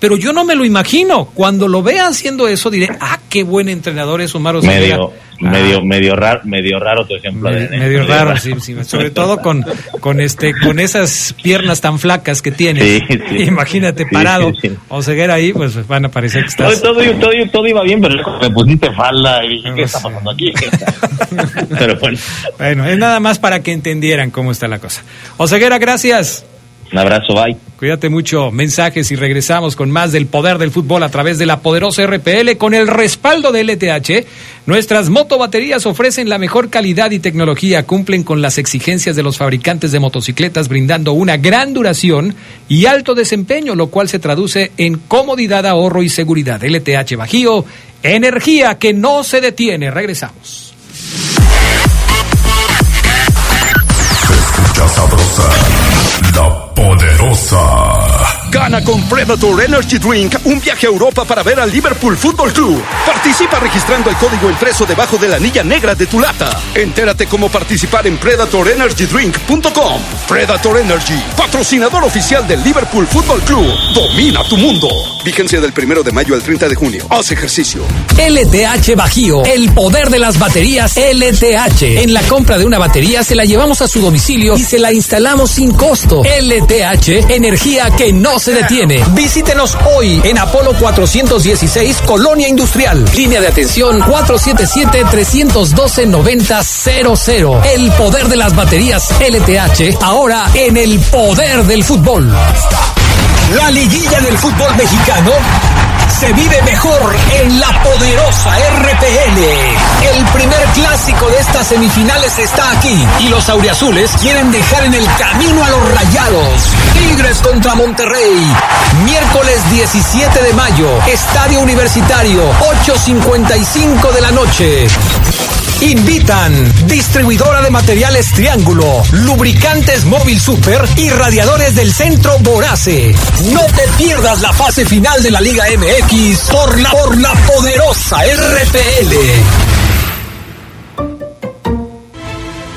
pero yo no me lo imagino. Cuando lo vea haciendo eso, diré, ah, qué buen entrenador es Omar Ceguera. Medio, medio, medio raro, medio raro tu ejemplo. Medio, de- medio raro, sí, sí, sobre todo con, con este, con esas piernas tan flacas que tiene. Sí, sí. Imagínate parado sí, sí. o ceguera ahí, pues van a parecer que Todo, estás. todo, todo, todo iba bien, pero me pusiste falda y dije, ¿qué está pasando aquí? pero bueno, Bueno, es nada más para que entendieran cómo está la cosa. Oseguera, gracias. Un abrazo, bye. Cuídate mucho. Mensajes y regresamos con más del poder del fútbol a través de la poderosa RPL con el respaldo de LTH. Nuestras motobaterías ofrecen la mejor calidad y tecnología, cumplen con las exigencias de los fabricantes de motocicletas, brindando una gran duración y alto desempeño, lo cual se traduce en comodidad, ahorro y seguridad. LTH Bajío, energía que no se detiene. Regresamos. Gana con Predator Energy Drink un viaje a Europa para ver al Liverpool Football Club. Participa registrando el código impreso debajo de la anilla negra de tu lata. Entérate cómo participar en predatorenergydrink.com. Predator Energy, patrocinador oficial del Liverpool Football Club. Domina tu mundo. Vigencia del primero de mayo al 30 de junio. Haz ejercicio. LTH Bajío, el poder de las baterías LTH. En la compra de una batería se la llevamos a su domicilio y se la instalamos sin costo. LTH, energía que no se detiene. Visítenos hoy en Apolo 416, Colonia Industrial. Línea de atención 477-312-9000. El poder de las baterías LTH, ahora en el poder del fútbol. La liguilla del fútbol mexicano se vive mejor en la poderosa RPL. El primer clásico de estas semifinales está aquí y los auriazules quieren dejar en el camino a los rayados. Tigres contra Monterrey. Miércoles 17 de mayo, Estadio Universitario, 8.55 de la noche. Invitan distribuidora de materiales Triángulo, lubricantes Móvil Super y radiadores del centro Borace. No te pierdas la fase final de la Liga MX por la, por la poderosa RPL.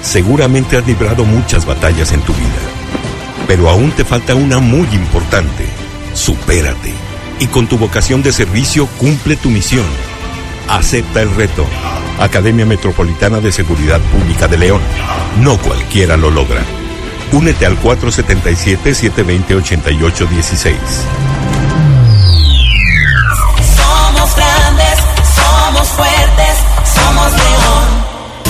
Seguramente has librado muchas batallas en tu vida, pero aún te falta una muy importante. Supérate y con tu vocación de servicio cumple tu misión. Acepta el reto. Academia Metropolitana de Seguridad Pública de León. No cualquiera lo logra. Únete al 477-720-8816. Somos grandes, somos fuertes, somos león.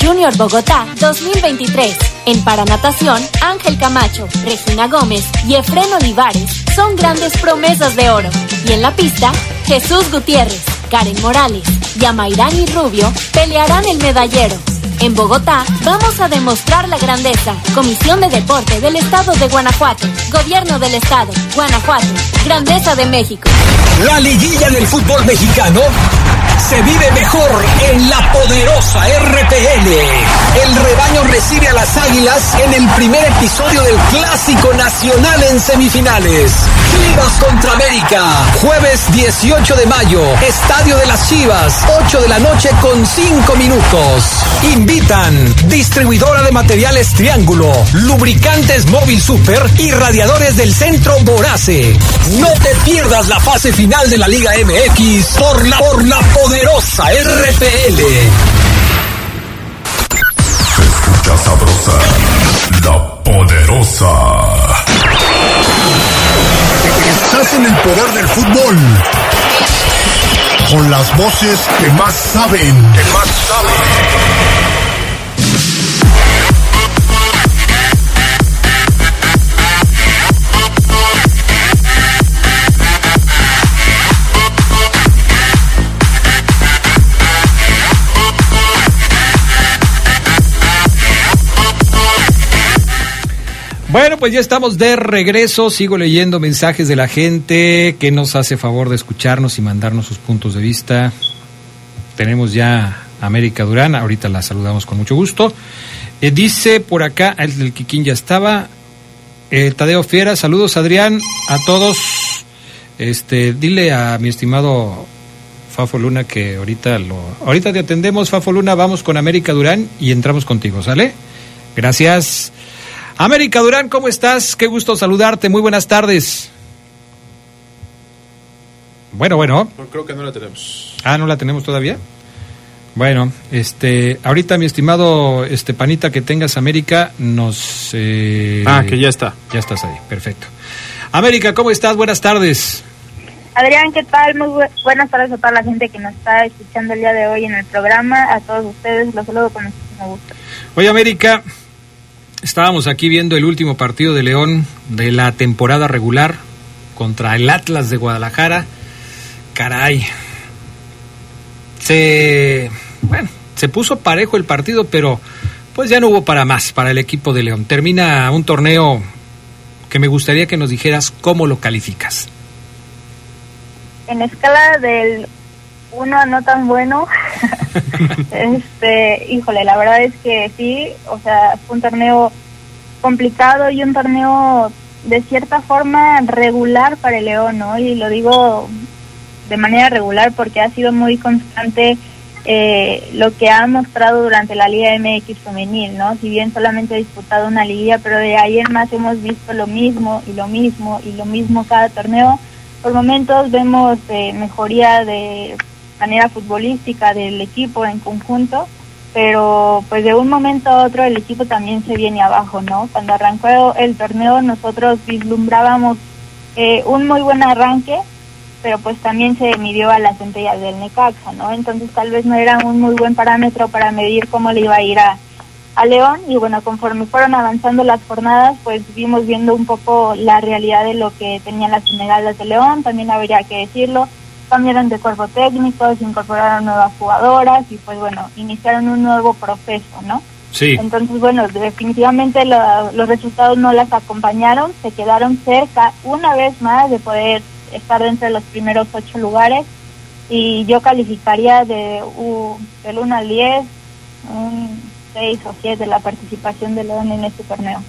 Junior Bogotá 2023. En paranatación, Ángel Camacho, Regina Gómez y Efren Olivares son grandes promesas de oro. Y en la pista, Jesús Gutiérrez, Karen Morales y Amairani Rubio pelearán el medallero. En Bogotá vamos a demostrar la grandeza. Comisión de Deporte del Estado de Guanajuato. Gobierno del Estado. Guanajuato. Grandeza de México. La liguilla del fútbol mexicano se vive mejor en la poderosa RPL. El rebaño recibe a las águilas en el primer episodio del Clásico Nacional en semifinales. Chivas contra América. Jueves 18 de mayo. Estadio de las Chivas. 8 de la noche con 5 minutos. Invitan. Distribuidora de materiales Triángulo. Lubricantes Móvil Super y radiadores del centro Borace. No te pierdas la fase final de la Liga MX por la, poderosa RPL. Se escucha sabrosa, la poderosa. Estás en el poder del fútbol. Con las voces que más saben. Que más saben. Bueno, pues ya estamos de regreso. Sigo leyendo mensajes de la gente que nos hace favor de escucharnos y mandarnos sus puntos de vista. Tenemos ya a América Durán, ahorita la saludamos con mucho gusto. Eh, dice por acá, el del Kikín ya estaba. Eh, Tadeo Fiera, saludos Adrián, a todos. Este, dile a mi estimado Fafo Luna que ahorita lo, ahorita te atendemos, Fafo Luna, vamos con América Durán y entramos contigo, ¿sale? Gracias. América Durán, ¿cómo estás? Qué gusto saludarte. Muy buenas tardes. Bueno, bueno. No, creo que no la tenemos. Ah, ¿no la tenemos todavía? Bueno, este, ahorita mi estimado este panita que tengas América nos eh, Ah, que ya está. Ya estás ahí, perfecto. América, ¿cómo estás? Buenas tardes. Adrián, ¿qué tal? Muy bu- buenas tardes a toda la gente que nos está escuchando el día de hoy en el programa. A todos ustedes los saludo con muchísimo gusto. Oye, América, estábamos aquí viendo el último partido de León de la temporada regular contra el Atlas de Guadalajara. Caray. Se, bueno, se puso parejo el partido, pero pues ya no hubo para más para el equipo de León. Termina un torneo que me gustaría que nos dijeras cómo lo calificas. En escala del uno no tan bueno, este, híjole, la verdad es que sí, o sea, fue un torneo complicado y un torneo de cierta forma regular para el León, ¿no? Y lo digo de manera regular porque ha sido muy constante eh, lo que ha mostrado durante la Liga MX femenil, ¿no? Si bien solamente ha disputado una liga, pero de ahí en más hemos visto lo mismo y lo mismo y lo mismo cada torneo. Por momentos vemos eh, mejoría de manera futbolística del equipo en conjunto, pero pues de un momento a otro el equipo también se viene abajo, ¿no? Cuando arrancó el torneo nosotros vislumbrábamos eh, un muy buen arranque, pero pues también se midió a las centellas del Necaxa, ¿no? Entonces tal vez no era un muy buen parámetro para medir cómo le iba a ir a, a León y bueno, conforme fueron avanzando las jornadas, pues vimos viendo un poco la realidad de lo que tenían las Esmeraldas de León, también habría que decirlo, cambiaron de cuerpo técnico, se incorporaron nuevas jugadoras y pues bueno, iniciaron un nuevo proceso, ¿no? Sí. Entonces, bueno, definitivamente lo- los resultados no las acompañaron, se quedaron cerca una vez más de poder estar dentro de los primeros ocho lugares y yo calificaría de u- del 1 al 10 un 6 o 7 de la participación de León en este torneo.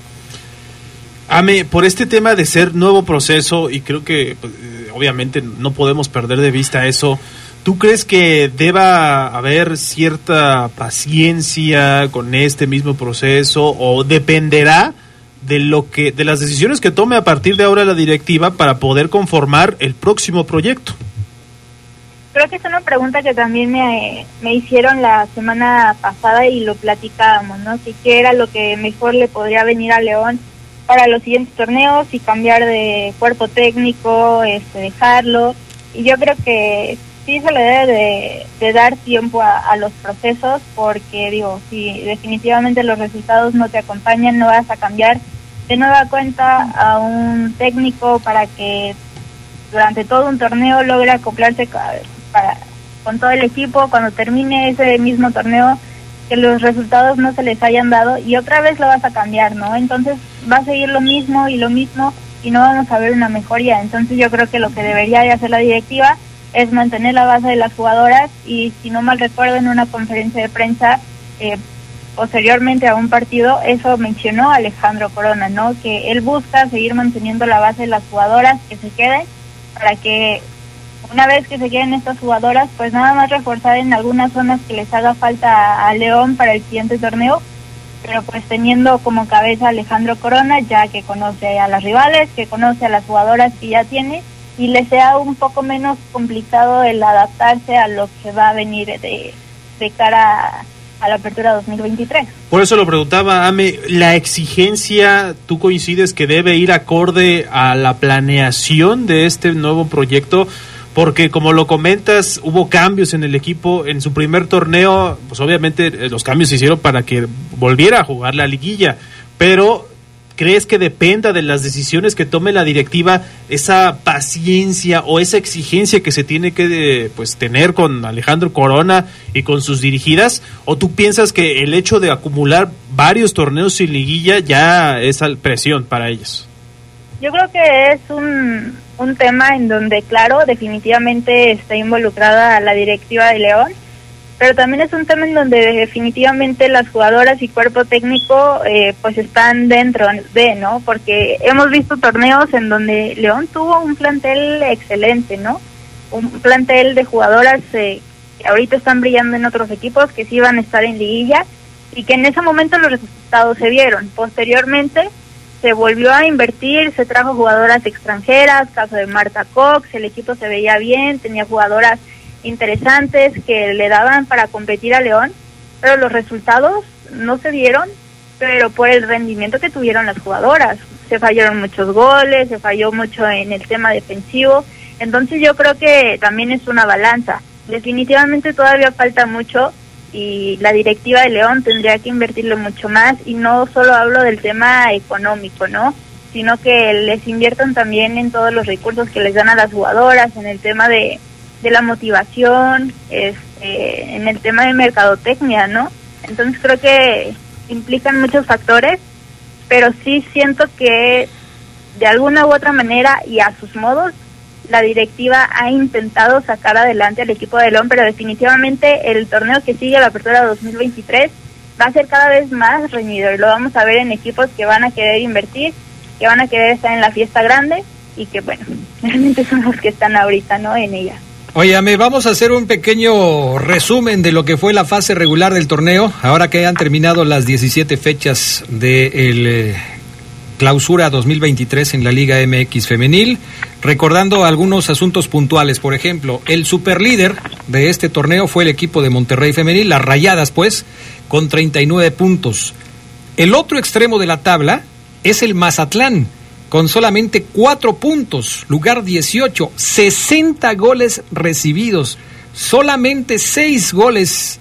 Ame, por este tema de ser nuevo proceso, y creo que pues, eh, obviamente no podemos perder de vista eso, ¿tú crees que deba haber cierta paciencia con este mismo proceso o dependerá de lo que de las decisiones que tome a partir de ahora la directiva para poder conformar el próximo proyecto? Creo que es una pregunta que también me, me hicieron la semana pasada y lo platicábamos, ¿no? Si qué era lo que mejor le podría venir a León para los siguientes torneos y cambiar de cuerpo técnico, este, dejarlo. Y yo creo que sí se le debe de, dar tiempo a, los procesos porque, digo, si definitivamente los resultados no te acompañan, no vas a cambiar de nueva cuenta a un técnico para que durante todo un torneo logre acoplarse para, con todo el equipo cuando termine ese mismo torneo que los resultados no se les hayan dado y otra vez lo vas a cambiar, ¿no? Entonces va a seguir lo mismo y lo mismo y no vamos a ver una mejoría. Entonces yo creo que lo que debería de hacer la directiva es mantener la base de las jugadoras y si no mal recuerdo en una conferencia de prensa eh, posteriormente a un partido, eso mencionó Alejandro Corona, ¿no? Que él busca seguir manteniendo la base de las jugadoras que se queden para que una vez que se queden estas jugadoras, pues nada más reforzar en algunas zonas que les haga falta a León para el siguiente torneo, pero pues teniendo como cabeza a Alejandro Corona, ya que conoce a las rivales, que conoce a las jugadoras que ya tiene, y le sea un poco menos complicado el adaptarse a lo que va a venir de, de cara a la apertura 2023. Por eso lo preguntaba, Ame, la exigencia, ¿tú coincides que debe ir acorde a la planeación de este nuevo proyecto? Porque como lo comentas, hubo cambios en el equipo en su primer torneo, pues obviamente eh, los cambios se hicieron para que volviera a jugar la liguilla, pero ¿Crees que dependa de las decisiones que tome la directiva esa paciencia o esa exigencia que se tiene que pues tener con Alejandro Corona y con sus dirigidas? ¿O tú piensas que el hecho de acumular varios torneos sin liguilla ya es presión para ellos? Yo creo que es un, un tema en donde, claro, definitivamente está involucrada la directiva de León pero también es un tema en donde definitivamente las jugadoras y cuerpo técnico eh, pues están dentro de, ¿no? Porque hemos visto torneos en donde León tuvo un plantel excelente, ¿no? Un plantel de jugadoras eh, que ahorita están brillando en otros equipos, que sí iban a estar en liguilla y que en ese momento los resultados se vieron. Posteriormente se volvió a invertir, se trajo jugadoras extranjeras, caso de Marta Cox, el equipo se veía bien, tenía jugadoras interesantes que le daban para competir a León, pero los resultados no se dieron, pero por el rendimiento que tuvieron las jugadoras. Se fallaron muchos goles, se falló mucho en el tema defensivo, entonces yo creo que también es una balanza. Definitivamente todavía falta mucho y la directiva de León tendría que invertirle mucho más y no solo hablo del tema económico, ¿no? sino que les inviertan también en todos los recursos que les dan a las jugadoras, en el tema de, de la motivación, este, en el tema de mercadotecnia, ¿no? Entonces creo que implican muchos factores, pero sí siento que de alguna u otra manera y a sus modos, la directiva ha intentado sacar adelante al equipo de León, pero definitivamente el torneo que sigue, la apertura 2023, va a ser cada vez más reñido y lo vamos a ver en equipos que van a querer invertir, que van a querer estar en la fiesta grande y que, bueno, realmente son los que están ahorita, ¿no? En ella. Oye, me vamos a hacer un pequeño resumen de lo que fue la fase regular del torneo, ahora que han terminado las 17 fechas de el, eh, clausura 2023 en la Liga MX femenil, recordando algunos asuntos puntuales, por ejemplo, el superlíder de este torneo fue el equipo de Monterrey femenil, las Rayadas pues, con 39 puntos. El otro extremo de la tabla es el Mazatlán, con solamente cuatro puntos, lugar 18, 60 goles recibidos, solamente seis goles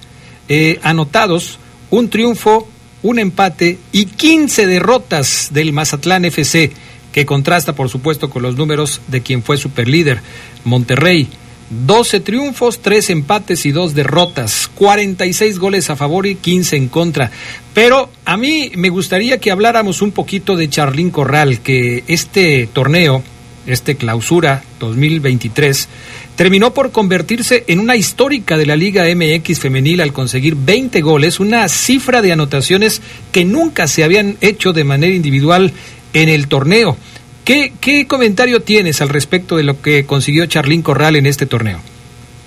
eh, anotados, un triunfo, un empate y 15 derrotas del Mazatlán FC, que contrasta por supuesto con los números de quien fue superlíder, Monterrey. 12 triunfos, 3 empates y 2 derrotas, 46 goles a favor y 15 en contra. Pero a mí me gustaría que habláramos un poquito de Charlín Corral, que este torneo, este clausura 2023, terminó por convertirse en una histórica de la Liga MX femenil al conseguir 20 goles, una cifra de anotaciones que nunca se habían hecho de manera individual en el torneo. ¿Qué, ¿Qué comentario tienes al respecto de lo que consiguió Charlín Corral en este torneo?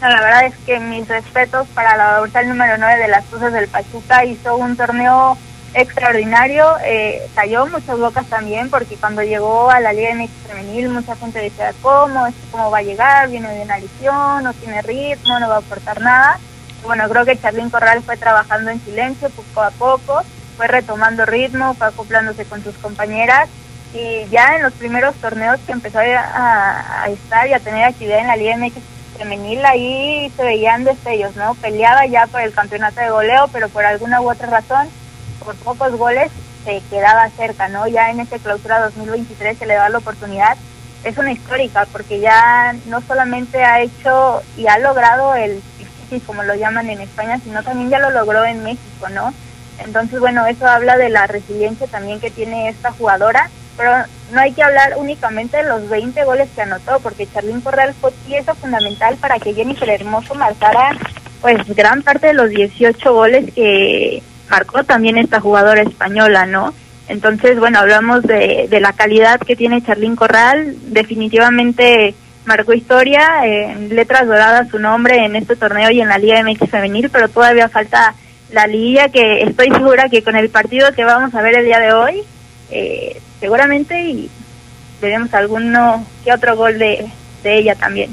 la verdad es que mis respetos para la dorsal número 9 de las Cruces del Pachuca. Hizo un torneo extraordinario. Eh, cayó muchas bocas también porque cuando llegó a la Liga MX Femenil mucha gente decía, ¿cómo? ¿Cómo va a llegar? Viene de una lesión, no tiene ritmo, no va a aportar nada. bueno, creo que Charlín Corral fue trabajando en silencio poco a poco, fue retomando ritmo, fue acoplándose con sus compañeras y ya en los primeros torneos que empezó a, estar y a tener actividad en la Liga MX femenil, ahí se veían destellos, ¿no? Peleaba ya por el campeonato de goleo, pero por alguna u otra razón, por pocos goles, se quedaba cerca, ¿no? Ya en este clausura 2023 se le da la oportunidad. Es una histórica porque ya no solamente ha hecho y ha logrado el como lo llaman en España, sino también ya lo logró en México, ¿no? Entonces, bueno, eso habla de la resiliencia también que tiene esta jugadora pero no hay que hablar únicamente de los 20 goles que anotó, porque Charlín Corral fue pieza fundamental para que Jennifer Hermoso marcara pues gran parte de los 18 goles que marcó también esta jugadora española, ¿no? Entonces, bueno, hablamos de, de la calidad que tiene Charlín Corral, definitivamente marcó historia, en letras doradas su nombre en este torneo y en la Liga MX femenil, pero todavía falta la liga que estoy segura que con el partido que vamos a ver el día de hoy, eh, seguramente y veremos alguno que otro gol de, de ella también.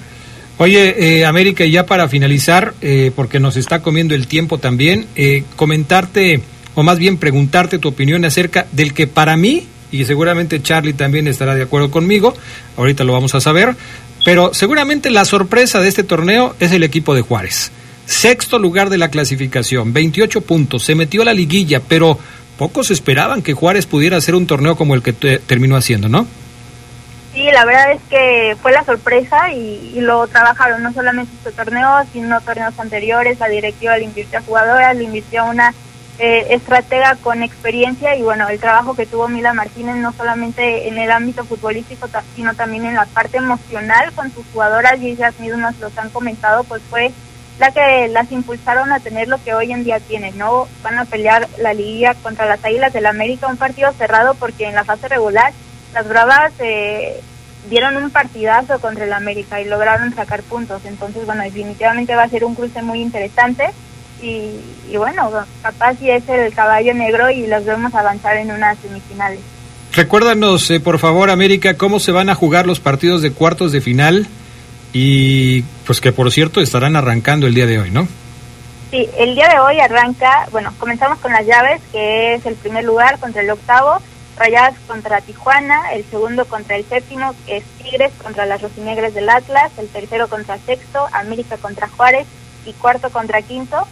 Oye, eh, América, y ya para finalizar, eh, porque nos está comiendo el tiempo también, eh, comentarte, o más bien preguntarte tu opinión acerca del que para mí, y seguramente Charlie también estará de acuerdo conmigo, ahorita lo vamos a saber, pero seguramente la sorpresa de este torneo es el equipo de Juárez. Sexto lugar de la clasificación, 28 puntos, se metió a la liguilla, pero pocos esperaban que Juárez pudiera hacer un torneo como el que te- terminó haciendo, ¿no? Sí, la verdad es que fue la sorpresa y, y lo trabajaron no solamente este torneo, sino torneos anteriores. La directiva le invirtió a jugadoras, le invirtió a una eh, estratega con experiencia y bueno, el trabajo que tuvo Mila Martínez no solamente en el ámbito futbolístico, sino también en la parte emocional con sus jugadoras y ellas mismas los han comentado, pues fue la que las impulsaron a tener lo que hoy en día tienen, ¿no? Van a pelear la liga contra las Águilas del América, un partido cerrado porque en la fase regular las Bravas eh, dieron un partidazo contra el América y lograron sacar puntos. Entonces, bueno, definitivamente va a ser un cruce muy interesante y, y bueno, capaz si es el caballo negro y los vemos avanzar en unas semifinales. Recuérdanos, eh, por favor, América, cómo se van a jugar los partidos de cuartos de final y pues que por cierto estarán arrancando el día de hoy, ¿no? Sí, el día de hoy arranca, bueno, comenzamos con las llaves, que es el primer lugar contra el octavo, Rayadas contra Tijuana, el segundo contra el séptimo, es Tigres contra las Rojinegras del Atlas, el tercero contra sexto, América contra Juárez y cuarto contra quinto.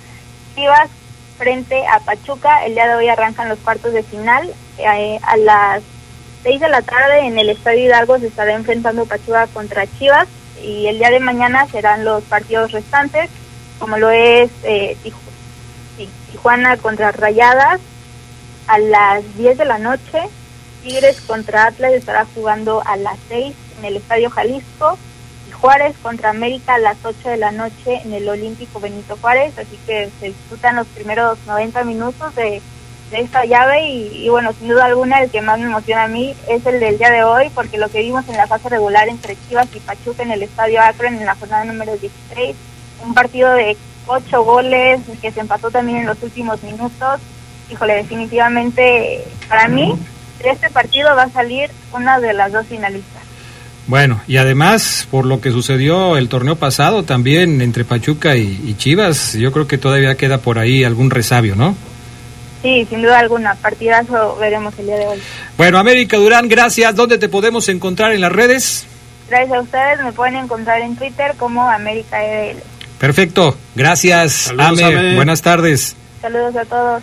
Chivas frente a Pachuca, el día de hoy arrancan los cuartos de final, eh, a las seis de la tarde en el Estadio Hidalgo se estará enfrentando Pachuca contra Chivas y el día de mañana serán los partidos restantes, como lo es eh, Tijuana contra Rayadas, a las 10 de la noche. Tigres contra Atlas estará jugando a las 6 en el Estadio Jalisco. Y Juárez contra América a las 8 de la noche en el Olímpico Benito Juárez. Así que se disputan los primeros 90 minutos de, de esta llave. Y, bueno, sin duda alguna, el que más me emociona a mí es el del día de hoy, porque lo que vimos en la fase regular entre Chivas y Pachuca en el Estadio Akron en la jornada número 16, un partido de 8 goles que se empató también en los últimos minutos híjole, definitivamente para mí de este partido va a salir una de las dos finalistas. Bueno, y además, por lo que sucedió el torneo pasado también entre Pachuca y, y Chivas, yo creo que todavía queda por ahí algún resabio, ¿no? Sí, sin duda alguna, partidazo veremos el día de hoy. Bueno, América Durán, gracias. ¿Dónde te podemos encontrar en las redes? Gracias a ustedes, me pueden encontrar en Twitter como América EDL. Perfecto, gracias, Saludos, Ame. Ame. Buenas tardes. Saludos a todos.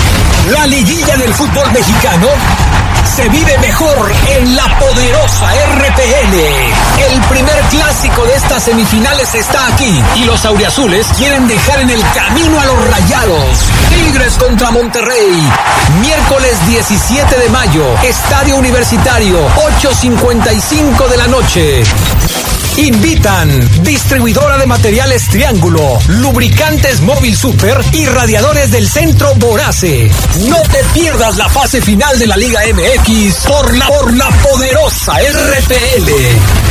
La liguilla del fútbol mexicano se vive mejor en la poderosa RPL. El primer clásico de estas semifinales está aquí y los auriazules quieren dejar en el camino a los rayados. Tigres contra Monterrey. Miércoles 17 de mayo, Estadio Universitario, 8.55 de la noche. Invitan distribuidora de materiales Triángulo, lubricantes Móvil Super y radiadores del centro Borace. No te pierdas la fase final de la Liga MX por la, por la poderosa RPL.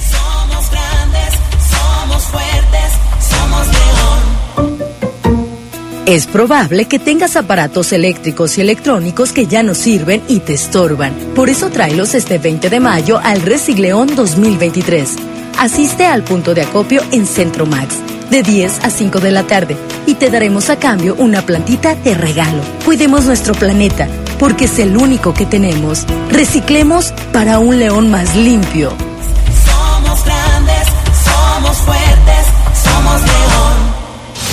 Es probable que tengas aparatos eléctricos y electrónicos que ya no sirven y te estorban. Por eso tráelos este 20 de mayo al Recicleón 2023. Asiste al punto de acopio en Centro Max de 10 a 5 de la tarde y te daremos a cambio una plantita de regalo. Cuidemos nuestro planeta porque es el único que tenemos. Reciclemos para un león más limpio.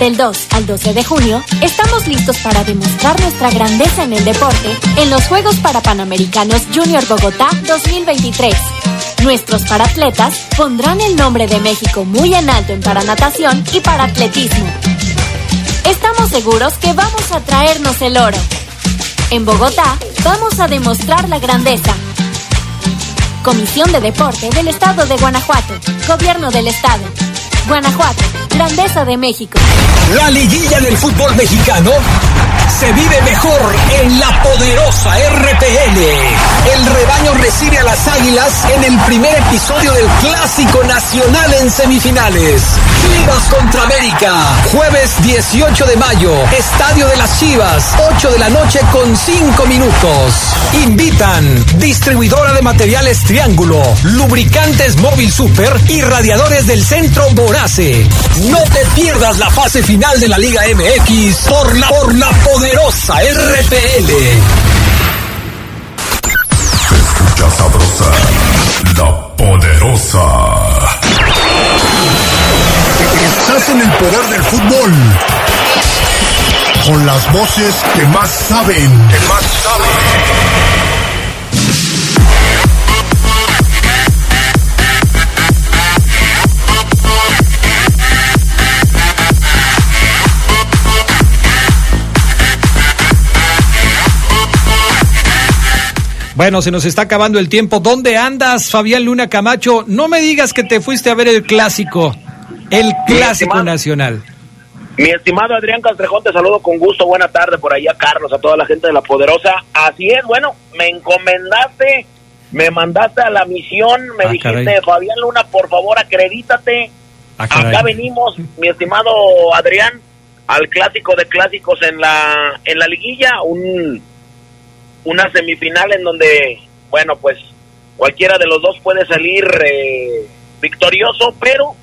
Del 2 al 12 de junio, estamos listos para demostrar nuestra grandeza en el deporte en los Juegos para Panamericanos Junior Bogotá 2023. Nuestros paratletas pondrán el nombre de México muy en alto en paranatación y para atletismo. Estamos seguros que vamos a traernos el oro. En Bogotá vamos a demostrar la grandeza. Comisión de Deporte del Estado de Guanajuato. Gobierno del Estado. Guanajuato. Grandeza de México. La liguilla del fútbol mexicano se vive mejor en la poderosa RPL. El rebaño recibe a las águilas en el primer episodio del Clásico Nacional en semifinales. Chivas contra América. Jueves 18 de mayo. Estadio de las Chivas. 8 de la noche con 5 minutos. Invitan distribuidora de materiales Triángulo, lubricantes Móvil Super y radiadores del centro Borace. No te pierdas la fase final de la Liga MX por la, por la poderosa RPL. Escucha sabrosa, la poderosa. Estás en el poder del fútbol. Con las voces que más saben. Que más saben. Bueno, se nos está acabando el tiempo. ¿Dónde andas, Fabián Luna Camacho? No me digas que te fuiste a ver el clásico, el clásico nacional. Mi estimado Adrián Castrejón, te saludo con gusto. Buena tarde por ahí a Carlos, a toda la gente de La Poderosa. Así es, bueno, me encomendaste, me mandaste a la misión, me Ah, dijiste, caray. Fabián Luna, por favor, acredítate. Ah. Acá venimos, mi estimado Adrián, al clásico de clásicos en la, en la liguilla, un, una semifinal en donde, bueno, pues cualquiera de los dos puede salir eh, victorioso, pero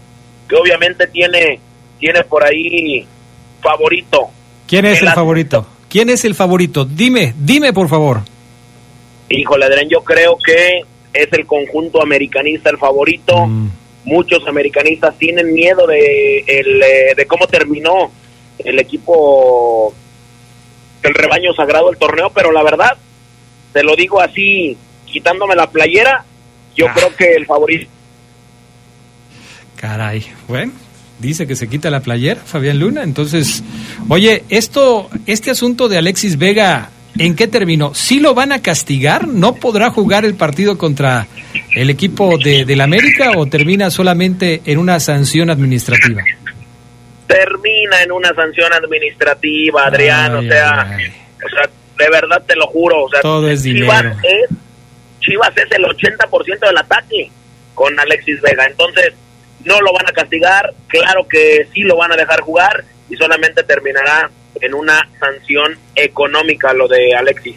que obviamente tiene, tiene por ahí favorito. ¿Quién es El el favorito? ¿Quién es el favorito? Dime, dime por favor. Híjole, Adrián, yo creo que es el conjunto americanista el favorito. Muchos americanistas tienen miedo de, el, eh, de cómo terminó el equipo del rebaño sagrado del torneo, pero la verdad, te lo digo así, quitándome la playera, yo creo que el favorito Caray, bueno, dice que se quita la playera, Fabián Luna. Entonces, oye, esto, este asunto de Alexis Vega, ¿en qué terminó? ¿Sí lo van a castigar? ¿No podrá jugar el partido contra el equipo de, del América o termina solamente en una sanción administrativa? termina en una sanción administrativa, Adrián, Ay, o sea, o sea, de verdad te lo juro, o sea, Todo es Chivas dinero. es Chivas es el 80% del ataque con Alexis Vega, entonces no lo van a castigar, claro que sí lo van a dejar jugar y solamente terminará en una sanción económica lo de Alexis.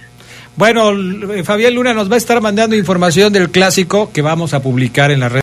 Bueno, Fabián Luna nos va a estar mandando información del clásico que vamos a publicar en la red.